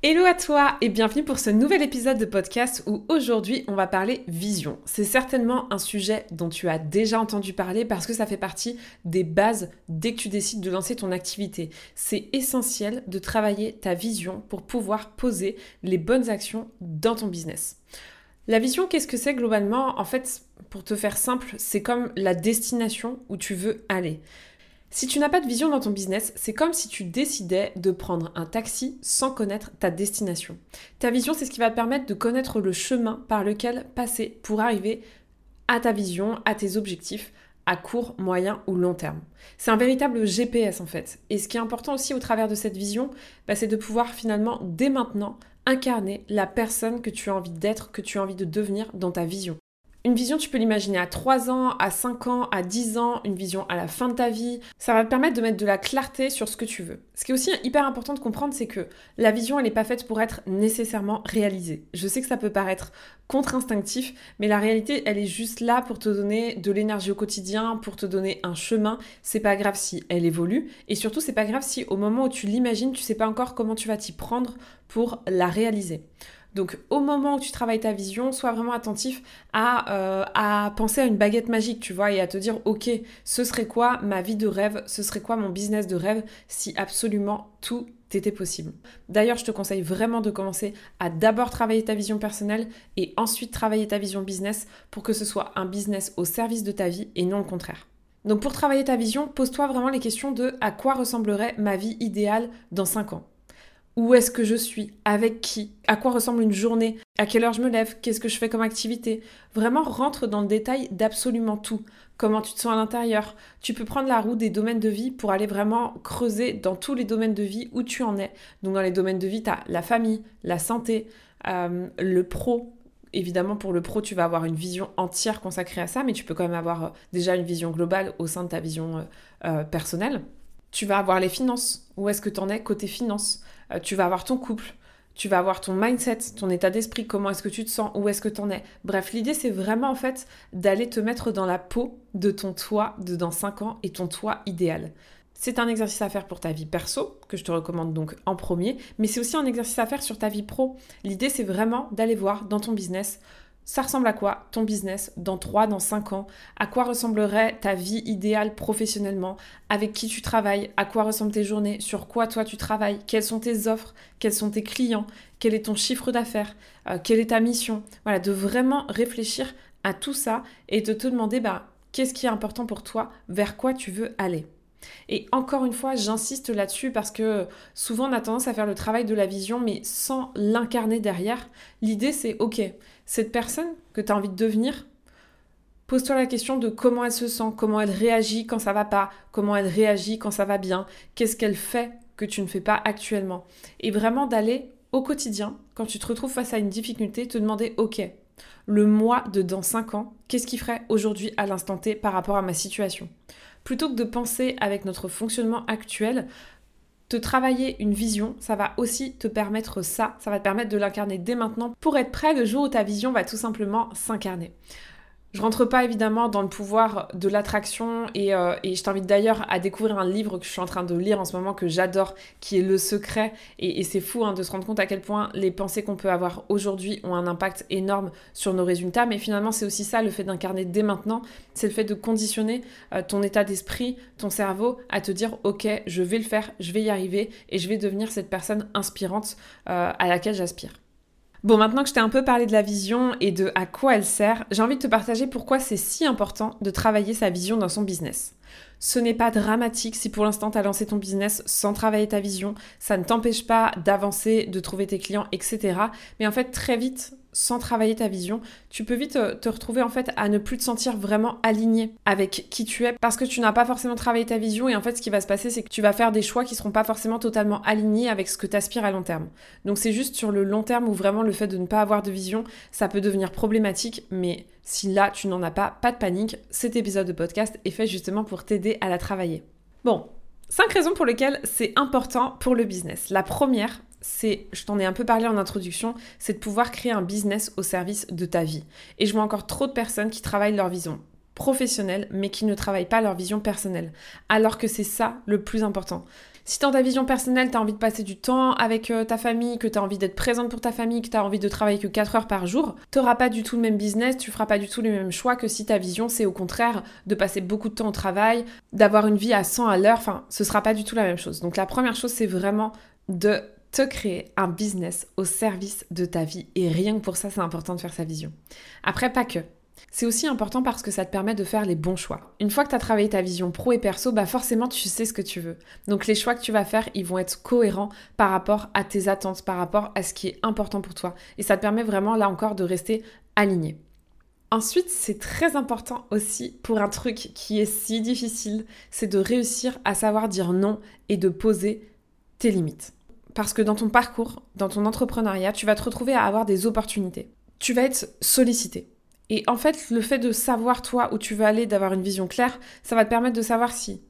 Hello à toi et bienvenue pour ce nouvel épisode de podcast où aujourd'hui on va parler vision. C'est certainement un sujet dont tu as déjà entendu parler parce que ça fait partie des bases dès que tu décides de lancer ton activité. C'est essentiel de travailler ta vision pour pouvoir poser les bonnes actions dans ton business. La vision, qu'est-ce que c'est globalement? En fait, pour te faire simple, c'est comme la destination où tu veux aller. Si tu n'as pas de vision dans ton business, c'est comme si tu décidais de prendre un taxi sans connaître ta destination. Ta vision, c'est ce qui va te permettre de connaître le chemin par lequel passer pour arriver à ta vision, à tes objectifs à court, moyen ou long terme. C'est un véritable GPS en fait. Et ce qui est important aussi au travers de cette vision, bah, c'est de pouvoir finalement dès maintenant incarner la personne que tu as envie d'être, que tu as envie de devenir dans ta vision. Une vision, tu peux l'imaginer à 3 ans, à 5 ans, à 10 ans, une vision à la fin de ta vie. Ça va te permettre de mettre de la clarté sur ce que tu veux. Ce qui est aussi hyper important de comprendre, c'est que la vision, elle n'est pas faite pour être nécessairement réalisée. Je sais que ça peut paraître contre-instinctif, mais la réalité, elle est juste là pour te donner de l'énergie au quotidien, pour te donner un chemin. C'est pas grave si elle évolue, et surtout, c'est pas grave si au moment où tu l'imagines, tu sais pas encore comment tu vas t'y prendre pour la réaliser. Donc au moment où tu travailles ta vision, sois vraiment attentif à, euh, à, penser à une baguette magique, tu vois, et à te dire, ok, ce serait quoi ma vie de rêve, ce serait quoi mon business de rêve si absolument tout était possible. D'ailleurs, je te conseille vraiment de commencer à d'abord travailler ta vision personnelle et ensuite travailler ta vision business pour que ce soit un business au service de ta vie et non le contraire. Donc pour travailler ta vision, pose-toi vraiment les questions de à quoi ressemblerait ma vie idéale dans 5 ans où est-ce que je suis, avec qui, à quoi ressemble une journée, à quelle heure je me lève, qu'est-ce que je fais comme activité? Vraiment rentre dans le détail d'absolument tout. Comment tu te sens à l'intérieur? Tu peux prendre la roue des domaines de vie pour aller vraiment creuser dans tous les domaines de vie où tu en es. Donc dans les domaines de vie, tu as la famille, la santé, euh, le pro, évidemment, pour le pro, tu vas avoir une vision entière consacrée à ça, mais tu peux quand même avoir euh, déjà une vision globale au sein de ta vision euh, personnelle. Tu vas avoir les finances. Où est-ce que tu en es côté finances euh, tu vas avoir ton couple, tu vas avoir ton mindset, ton état d'esprit, comment est-ce que tu te sens, où est-ce que tu en es? Bref, l'idée c'est vraiment en fait d'aller te mettre dans la peau de ton toi de dans 5 ans et ton toi idéal. C'est un exercice à faire pour ta vie perso, que je te recommande donc en premier, mais c'est aussi un exercice à faire sur ta vie pro. L'idée c'est vraiment d'aller voir dans ton business ça ressemble à quoi ton business dans 3, dans 5 ans? À quoi ressemblerait ta vie idéale professionnellement? Avec qui tu travailles? À quoi ressemblent tes journées? Sur quoi toi tu travailles? Quelles sont tes offres? Quels sont tes clients? Quel est ton chiffre d'affaires? Euh, Quelle est ta mission? Voilà, de vraiment réfléchir à tout ça et de te demander bah, qu'est-ce qui est important pour toi? Vers quoi tu veux aller? Et encore une fois, j'insiste là-dessus parce que souvent on a tendance à faire le travail de la vision mais sans l'incarner derrière. L'idée c'est ok, cette personne que tu as envie de devenir, pose-toi la question de comment elle se sent, comment elle réagit quand ça va pas, comment elle réagit quand ça va bien, qu'est-ce qu'elle fait que tu ne fais pas actuellement. Et vraiment d'aller au quotidien, quand tu te retrouves face à une difficulté, te demander ok, le moi de dans 5 ans, qu'est-ce qui ferait aujourd'hui à l'instant T par rapport à ma situation? Plutôt que de penser avec notre fonctionnement actuel, te travailler une vision, ça va aussi te permettre ça, ça va te permettre de l'incarner dès maintenant pour être prêt le jour où ta vision va tout simplement s'incarner. Je rentre pas évidemment dans le pouvoir de l'attraction et, euh, je t'invite d'ailleurs à découvrir un livre que je suis en train de lire en ce moment que j'adore, qui est Le Secret. Et, c'est fou hein, de se rendre compte à quel point les pensées qu'on peut avoir aujourd'hui ont un impact énorme sur nos résultats. Mais finalement, c'est aussi ça le fait d'incarner dès maintenant, c'est le fait de conditionner euh, ton état d'esprit, ton cerveau à te dire ok, je vais le faire, je vais y arriver et je vais devenir cette personne inspirante euh, à laquelle j'aspire. Bon, maintenant que je t'ai un peu parlé de la vision et de à quoi elle sert, j'ai envie de te partager pourquoi c'est si important de travailler sa vision dans son business. Ce n'est pas dramatique si pour l'instant tu as lancé ton business sans travailler ta vision, ça ne t'empêche pas d'avancer, de trouver tes clients, etc. Mais en fait, très vite, sans travailler ta vision, tu peux vite te, te retrouver en fait à ne plus te sentir vraiment aligné avec qui tu es parce que tu n'as pas forcément travaillé ta vision et en fait ce qui va se passer c'est que tu vas faire des choix qui seront pas forcément totalement alignés avec ce que tu aspires à long terme. Donc c'est juste sur le long terme où vraiment le fait de ne pas avoir de vision, ça peut devenir problématique mais si là tu n'en as pas, pas de panique, cet épisode de podcast est fait justement pour t'aider à la travailler. Bon, cinq raisons pour lesquelles c'est important pour le business. La première, c'est, je t'en ai un peu parlé en introduction, c'est de pouvoir créer un business au service de ta vie. Et je vois encore trop de personnes qui travaillent leur vision professionnelle, mais qui ne travaillent pas leur vision personnelle. Alors que c'est ça le plus important. Si dans ta vision personnelle, tu as envie de passer du temps avec euh, ta famille, que tu as envie d'être présente pour ta famille, que tu as envie de travailler que 4 heures par jour, tu pas du tout le même business, tu feras pas du tout les mêmes choix que si ta vision, c'est au contraire de passer beaucoup de temps au travail, d'avoir une vie à 100 à l'heure, enfin, ce sera pas du tout la même chose. Donc la première chose, c'est vraiment de te créer un business au service de ta vie. Et rien que pour ça, c'est important de faire sa vision. Après, pas que. C'est aussi important parce que ça te permet de faire les bons choix. Une fois que tu as travaillé ta vision pro et perso, bah forcément tu sais ce que tu veux. Donc les choix que tu vas faire, ils vont être cohérents par rapport à tes attentes, par rapport à ce qui est important pour toi. Et ça te permet vraiment là encore de rester aligné. Ensuite, c'est très important aussi pour un truc qui est si difficile, c'est de réussir à savoir dire non et de poser tes limites. Parce que dans ton parcours, dans ton entrepreneuriat, tu vas te retrouver à avoir des opportunités. Tu vas être sollicité. Et en fait, le fait de savoir toi où tu veux aller, d'avoir une vision claire, ça va te permettre de savoir si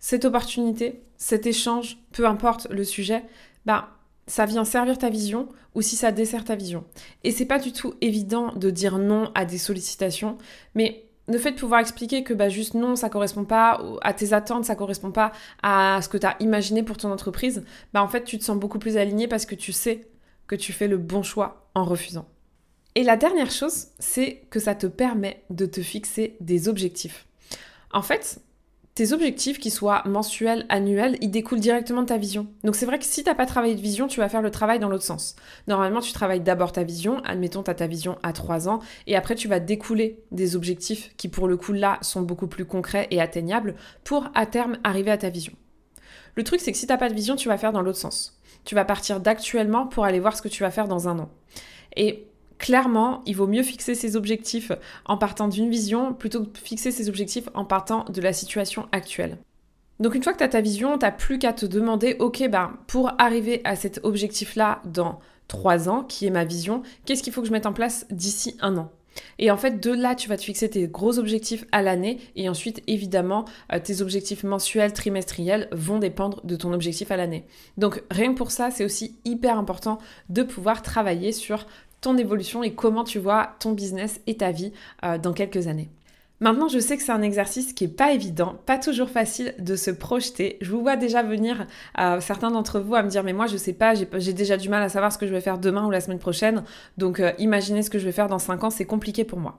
cette opportunité, cet échange, peu importe le sujet, bah ça vient servir ta vision ou si ça dessert ta vision. Et c'est pas du tout évident de dire non à des sollicitations, mais le fait de pouvoir expliquer que bah, juste non, ça correspond pas à tes attentes, ça correspond pas à ce que tu as imaginé pour ton entreprise, bah en fait tu te sens beaucoup plus aligné parce que tu sais que tu fais le bon choix en refusant. Et la dernière chose, c'est que ça te permet de te fixer des objectifs. En fait, tes objectifs, qu'ils soient mensuels, annuels, ils découlent directement de ta vision. Donc c'est vrai que si tu n'as pas travaillé de vision, tu vas faire le travail dans l'autre sens. Normalement, tu travailles d'abord ta vision, admettons as ta vision à 3 ans, et après tu vas découler des objectifs qui pour le coup là sont beaucoup plus concrets et atteignables pour à terme arriver à ta vision. Le truc c'est que si tu n'as pas de vision, tu vas faire dans l'autre sens. Tu vas partir d'actuellement pour aller voir ce que tu vas faire dans un an. Et clairement, il vaut mieux fixer ses objectifs en partant d'une vision plutôt que fixer ses objectifs en partant de la situation actuelle. Donc une fois que tu as ta vision, tu n'as plus qu'à te demander, ok, ben, pour arriver à cet objectif-là dans trois ans, qui est ma vision, qu'est-ce qu'il faut que je mette en place d'ici un an? Et en fait, de là, tu vas te fixer tes gros objectifs à l'année et ensuite, évidemment, euh, tes objectifs mensuels, trimestriels vont dépendre de ton objectif à l'année. Donc, rien que pour ça, c'est aussi hyper important de pouvoir travailler sur ton évolution et comment tu vois ton business et ta vie euh, dans quelques années. Maintenant, je sais que c'est un exercice qui est pas évident, pas toujours facile de se projeter. Je vous vois déjà venir, euh, certains d'entre vous, à me dire mais moi je sais pas, j'ai déjà du mal à savoir ce que je vais faire demain ou la semaine prochaine. Donc euh, imaginez ce que je vais faire dans 5 ans, c'est compliqué pour moi.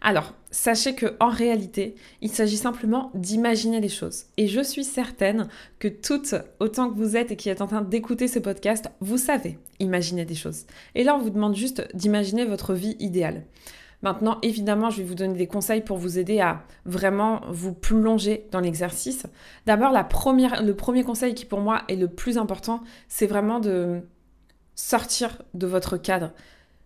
Alors, sachez que en réalité, il s'agit simplement d'imaginer les choses. Et je suis certaine que toutes, autant que vous êtes et qui êtes en train d'écouter ce podcast, vous savez imaginer des choses. Et là, on vous demande juste d'imaginer votre vie idéale. Maintenant, évidemment, je vais vous donner des conseils pour vous aider à vraiment vous plonger dans l'exercice. D'abord, le premier conseil qui pour moi est le plus important, c'est vraiment de sortir de votre cadre.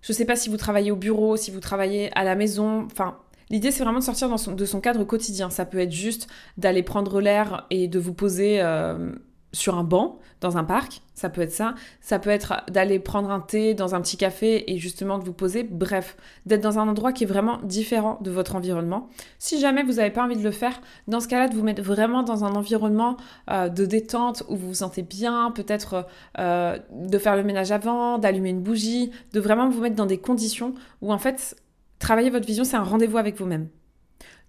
Je ne sais pas si vous travaillez au bureau, si vous travaillez à la maison, enfin, L'idée, c'est vraiment de sortir de son cadre quotidien. Ça peut être juste d'aller prendre l'air et de vous poser euh, sur un banc dans un parc, ça peut être ça. Ça peut être d'aller prendre un thé dans un petit café et justement de vous poser. Bref, d'être dans un endroit qui est vraiment différent de votre environnement. Si jamais vous n'avez pas envie de le faire, dans ce cas-là, de vous mettre vraiment dans un environnement euh, de détente où vous vous sentez bien, peut-être euh, de faire le ménage avant, d'allumer une bougie, de vraiment vous mettre dans des conditions où en fait, travailler votre vision, c'est un rendez-vous avec vous-même.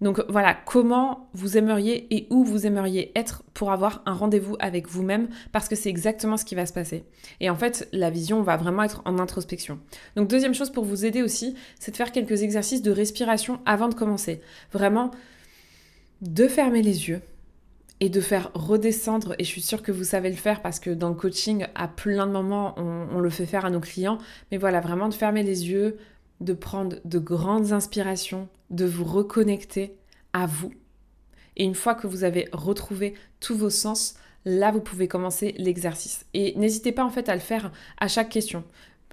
Donc voilà, comment vous aimeriez et où vous aimeriez être pour avoir un rendez-vous avec vous-même, parce que c'est exactement ce qui va se passer. Et en fait, la vision va vraiment être en introspection. Donc deuxième chose pour vous aider aussi, c'est de faire quelques exercices de respiration avant de commencer. Vraiment, de fermer les yeux et de faire redescendre, et je suis sûre que vous savez le faire parce que dans le coaching, à plein de moments, on, le fait faire à nos clients, mais voilà, vraiment de fermer les yeux, de prendre de grandes inspirations, de vous reconnecter à vous. Et une fois que vous avez retrouvé tous vos sens, là, vous pouvez commencer l'exercice. Et n'hésitez pas en fait à le faire à chaque question.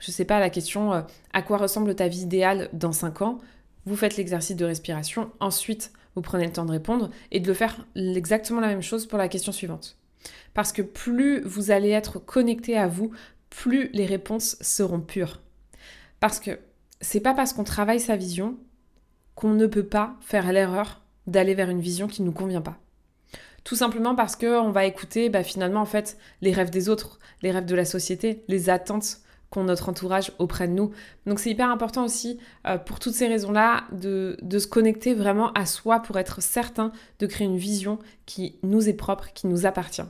je sais pas, la question euh, à quoi ressemble ta vie idéale dans 5 ans? Vous faites l'exercice de respiration, ensuite vous prenez le temps de répondre et de le faire exactement la même chose pour la question suivante. Parce que plus vous allez être connecté à vous, plus les réponses seront pures. Parce que c'est pas parce qu'on travaille sa vision qu'on ne peut pas faire l'erreur d'aller vers une vision qui ne nous convient pas. Tout simplement parce qu'on va écouter bah, finalement en fait les rêves des autres, les rêves de la société, les attentes qu'ont notre entourage auprès de nous. Donc c'est hyper important aussi euh, pour toutes ces raisons-là de, se connecter vraiment à soi pour être certain de créer une vision qui nous est propre, qui nous appartient.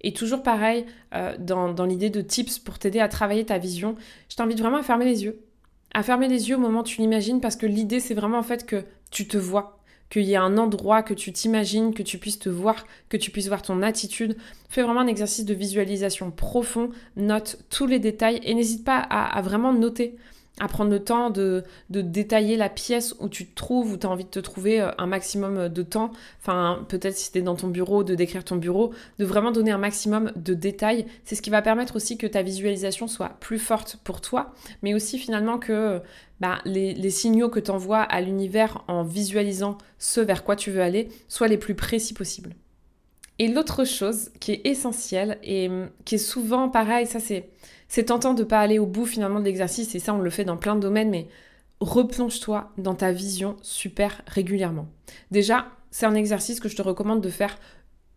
Et toujours pareil, euh, dans, dans l'idée de tips pour t'aider à travailler ta vision, je t'invite vraiment à fermer les yeux. À fermer les yeux au moment où tu l'imagines parce que l'idée c'est vraiment en fait que tu te vois, qu'il y ait un endroit que tu t'imagines, que tu puisses te voir, que tu puisses voir ton attitude. Fais vraiment un exercice de visualisation profond, note tous les détails et n'hésite pas à, vraiment noter à prendre le temps de, détailler la pièce où tu te trouves, où tu as envie de te trouver euh, un maximum de temps. Enfin, peut-être si tu es dans ton bureau, de décrire ton bureau, de vraiment donner un maximum de détails. C'est ce qui va permettre aussi que ta visualisation soit plus forte pour toi, mais aussi finalement que bah, les, les, signaux que tu envoies à l'univers en visualisant ce vers quoi tu veux aller soient les plus précis possibles. Et l'autre chose qui est essentielle et hum, qui est souvent pareil, ça c'est c'est tentant de pas aller au bout finalement de l'exercice et ça on le fait dans plein de domaines, mais replonge-toi dans ta vision super régulièrement. Déjà, c'est un exercice que je te recommande de faire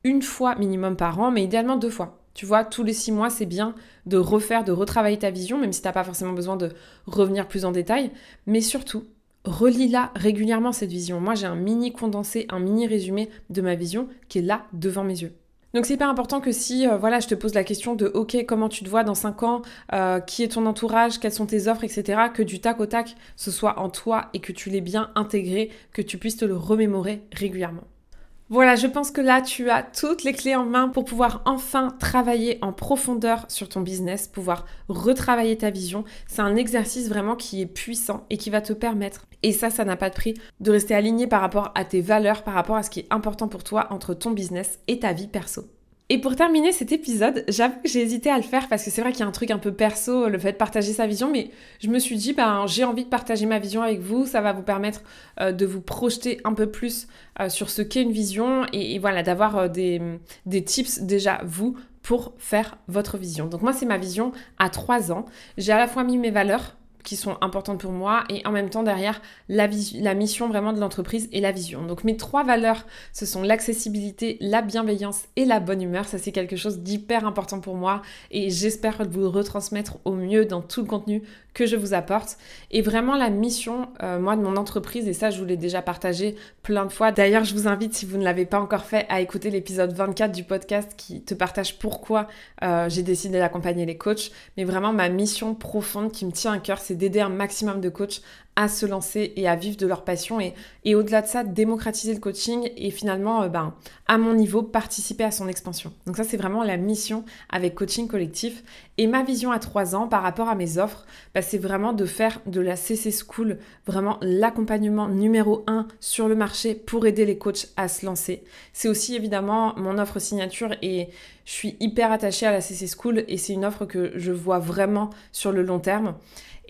une fois minimum par an, mais idéalement deux fois. Tu vois, tous les six mois, c'est bien de refaire, de retravailler ta vision, même si tu n'as pas forcément besoin de revenir plus en détail. Mais surtout, relis-la régulièrement, cette vision. Moi, j'ai un mini condensé, un mini résumé de ma vision qui est là devant mes yeux. Donc c'est hyper important que si euh, voilà, je te pose la question de OK, comment tu te vois dans 5 ans, euh, qui est ton entourage, quelles sont tes offres, etc., que du tac au tac, ce soit en toi et que tu l'aies bien intégré, que tu puisses te le remémorer régulièrement. Voilà, je pense que là, tu as toutes les clés en main pour pouvoir enfin travailler en profondeur sur ton business, pouvoir retravailler ta vision. C'est un exercice vraiment qui est puissant et qui va te permettre, et ça, ça n'a pas de prix, de rester aligné par rapport à tes valeurs, par rapport à ce qui est important pour toi entre ton business et ta vie perso. Et pour terminer cet épisode, j'avoue que j'ai hésité à le faire parce que c'est vrai qu'il y a un truc un peu perso, le fait de partager sa vision, mais je me suis dit, ben, j'ai envie de partager ma vision avec vous, ça va vous permettre euh, de vous projeter un peu plus euh, sur ce qu'est une vision et, voilà, d'avoir euh, des, des tips déjà, vous, pour faire votre vision. Donc moi, c'est ma vision à trois ans. J'ai à la fois mis mes valeurs, qui sont importantes pour moi et en même temps derrière la, la mission vraiment de l'entreprise et la vision. Donc mes trois valeurs, ce sont l'accessibilité, la bienveillance et la bonne humeur. Ça c'est quelque chose d'hyper important pour moi et j'espère vous retransmettre au mieux dans tout le contenu que je vous apporte. Et vraiment la mission, euh, moi, de mon entreprise, et ça, je vous l'ai déjà partagé plein de fois. D'ailleurs, je vous invite, si vous ne l'avez pas encore fait, à écouter l'épisode 24 du podcast qui te partage pourquoi euh, j'ai décidé d'accompagner les coachs. Mais vraiment, ma mission profonde qui me tient à cœur, c'est d'aider un maximum de coachs à se lancer et à vivre de leur passion et, et au-delà de ça, démocratiser le coaching et finalement, euh, ben, à mon niveau, participer à son expansion. Donc ça, c'est vraiment la mission avec Coaching Collectif. Et ma vision à trois ans par rapport à mes offres, ben, c'est vraiment de faire de la CC School vraiment l'accompagnement numéro un sur le marché pour aider les coachs à se lancer. C'est aussi évidemment mon offre signature et je suis hyper attachée à la CC School et c'est une offre que je vois vraiment sur le long terme.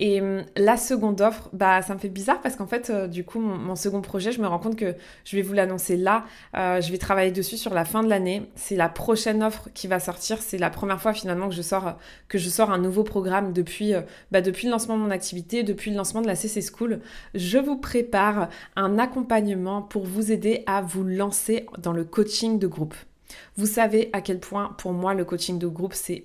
Et hum, la seconde offre, bah, ça me fait bizarre parce qu'en fait, euh, du coup, mon, second projet, je me rends compte que je vais vous l'annoncer là. Euh, je vais travailler dessus sur la fin de l'année. C'est la prochaine offre qui va sortir. C'est la première fois finalement que je sors, que je sors un nouveau programme depuis, euh, bah, depuis le lancement de mon activité, depuis le lancement de la CC School. Je vous prépare un accompagnement pour vous aider à vous lancer dans le coaching de groupe. Vous savez à quel point pour moi le coaching de groupe c'est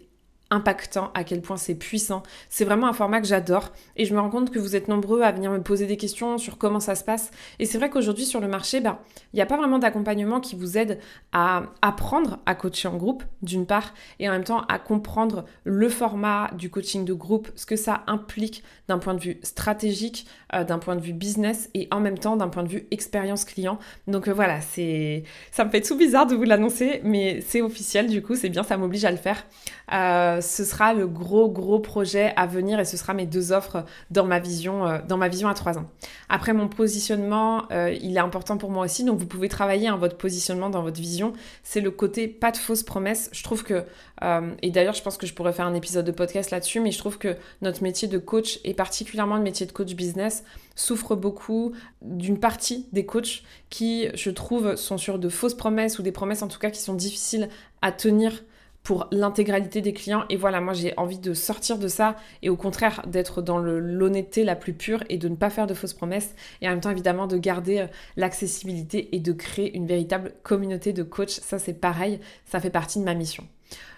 impactant, à quel point c'est puissant. C'est vraiment un format que j'adore et je me rends compte que vous êtes nombreux à venir me poser des questions sur comment ça se passe. Et c'est vrai qu'aujourd'hui sur le marché, ben, il n'y a pas vraiment d'accompagnement qui vous aide à apprendre à coacher en groupe, d'une part, et en même temps à comprendre le format du coaching de groupe, ce que ça implique d'un point de vue stratégique, euh, d'un point de vue business et en même temps d'un point de vue expérience client. Donc euh, voilà, c'est ça me fait tout bizarre de vous l'annoncer, mais c'est officiel du coup, c'est bien, ça m'oblige à le faire. Euh, euh, ce sera le gros gros projet à venir et ce sera mes deux offres dans ma vision, euh, dans ma vision à trois ans. Après mon positionnement, il est important pour moi aussi, donc vous pouvez travailler hein, votre positionnement dans votre vision. C'est le côté pas de fausses promesses. Je trouve que, et d'ailleurs je pense que je pourrais faire un épisode de podcast là-dessus, mais je trouve que notre métier de coach et particulièrement le métier de coach business souffre beaucoup d'une partie des coachs qui, je trouve, sont sur de fausses promesses ou des promesses en tout cas qui sont difficiles à tenir pour l'intégralité des clients. Et voilà, moi j'ai envie de sortir de ça et au contraire d'être dans l'honnêteté la plus pure et de ne pas faire de fausses promesses et en même temps évidemment de garder euh, l'accessibilité et de créer une véritable communauté de coachs. Ça c'est pareil, ça fait partie de ma mission.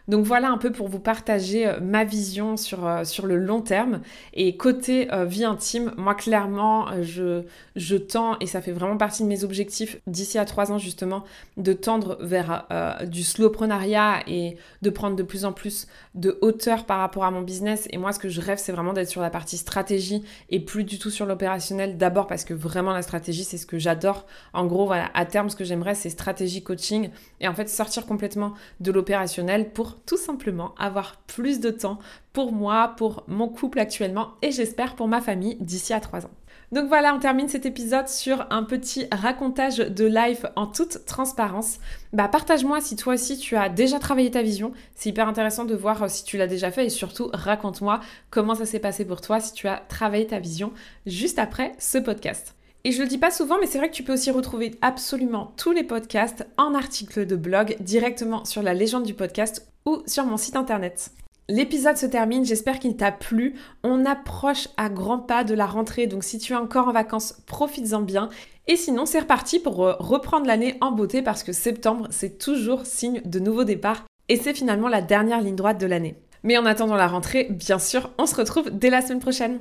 Donc voilà un peu pour vous partager euh, ma vision sur, euh, sur le long terme. Et côté euh, vie intime, moi clairement, je, je tends, et ça fait vraiment partie de mes objectifs d'ici à trois ans justement, de tendre vers du slowprenariat et de prendre de plus en plus de hauteur par rapport à mon business. Et moi, ce que je rêve, c'est vraiment d'être sur la partie stratégie et plus du tout sur l'opérationnel. D'abord parce que vraiment la stratégie, c'est ce que j'adore. En gros, voilà, à terme, ce que j'aimerais, c'est stratégie coaching et en fait sortir complètement de l'opérationnel pour tout simplement avoir plus de temps pour moi, pour mon couple actuellement et j'espère pour ma famille d'ici à 3 ans. Donc voilà, on termine cet épisode sur un petit racontage de life en toute transparence. Bah partage-moi si toi aussi tu as déjà travaillé ta vision. C'est hyper intéressant de voir euh, si tu l'as déjà fait et surtout raconte-moi comment ça s'est passé pour toi si tu as travaillé ta vision juste après ce podcast. Et je le dis pas souvent, mais c'est vrai que tu peux aussi retrouver absolument tous les podcasts en article de blog directement sur la légende du podcast ou sur mon site internet. L'épisode se termine, j'espère qu'il t'a plu. On approche à grands pas de la rentrée, donc si tu es encore en vacances, profites-en bien. Et sinon, c'est reparti pour euh, reprendre l'année en beauté parce que septembre, c'est toujours signe de nouveau départ et c'est finalement la dernière ligne droite de l'année. Mais en attendant la rentrée, bien sûr, on se retrouve dès la semaine prochaine.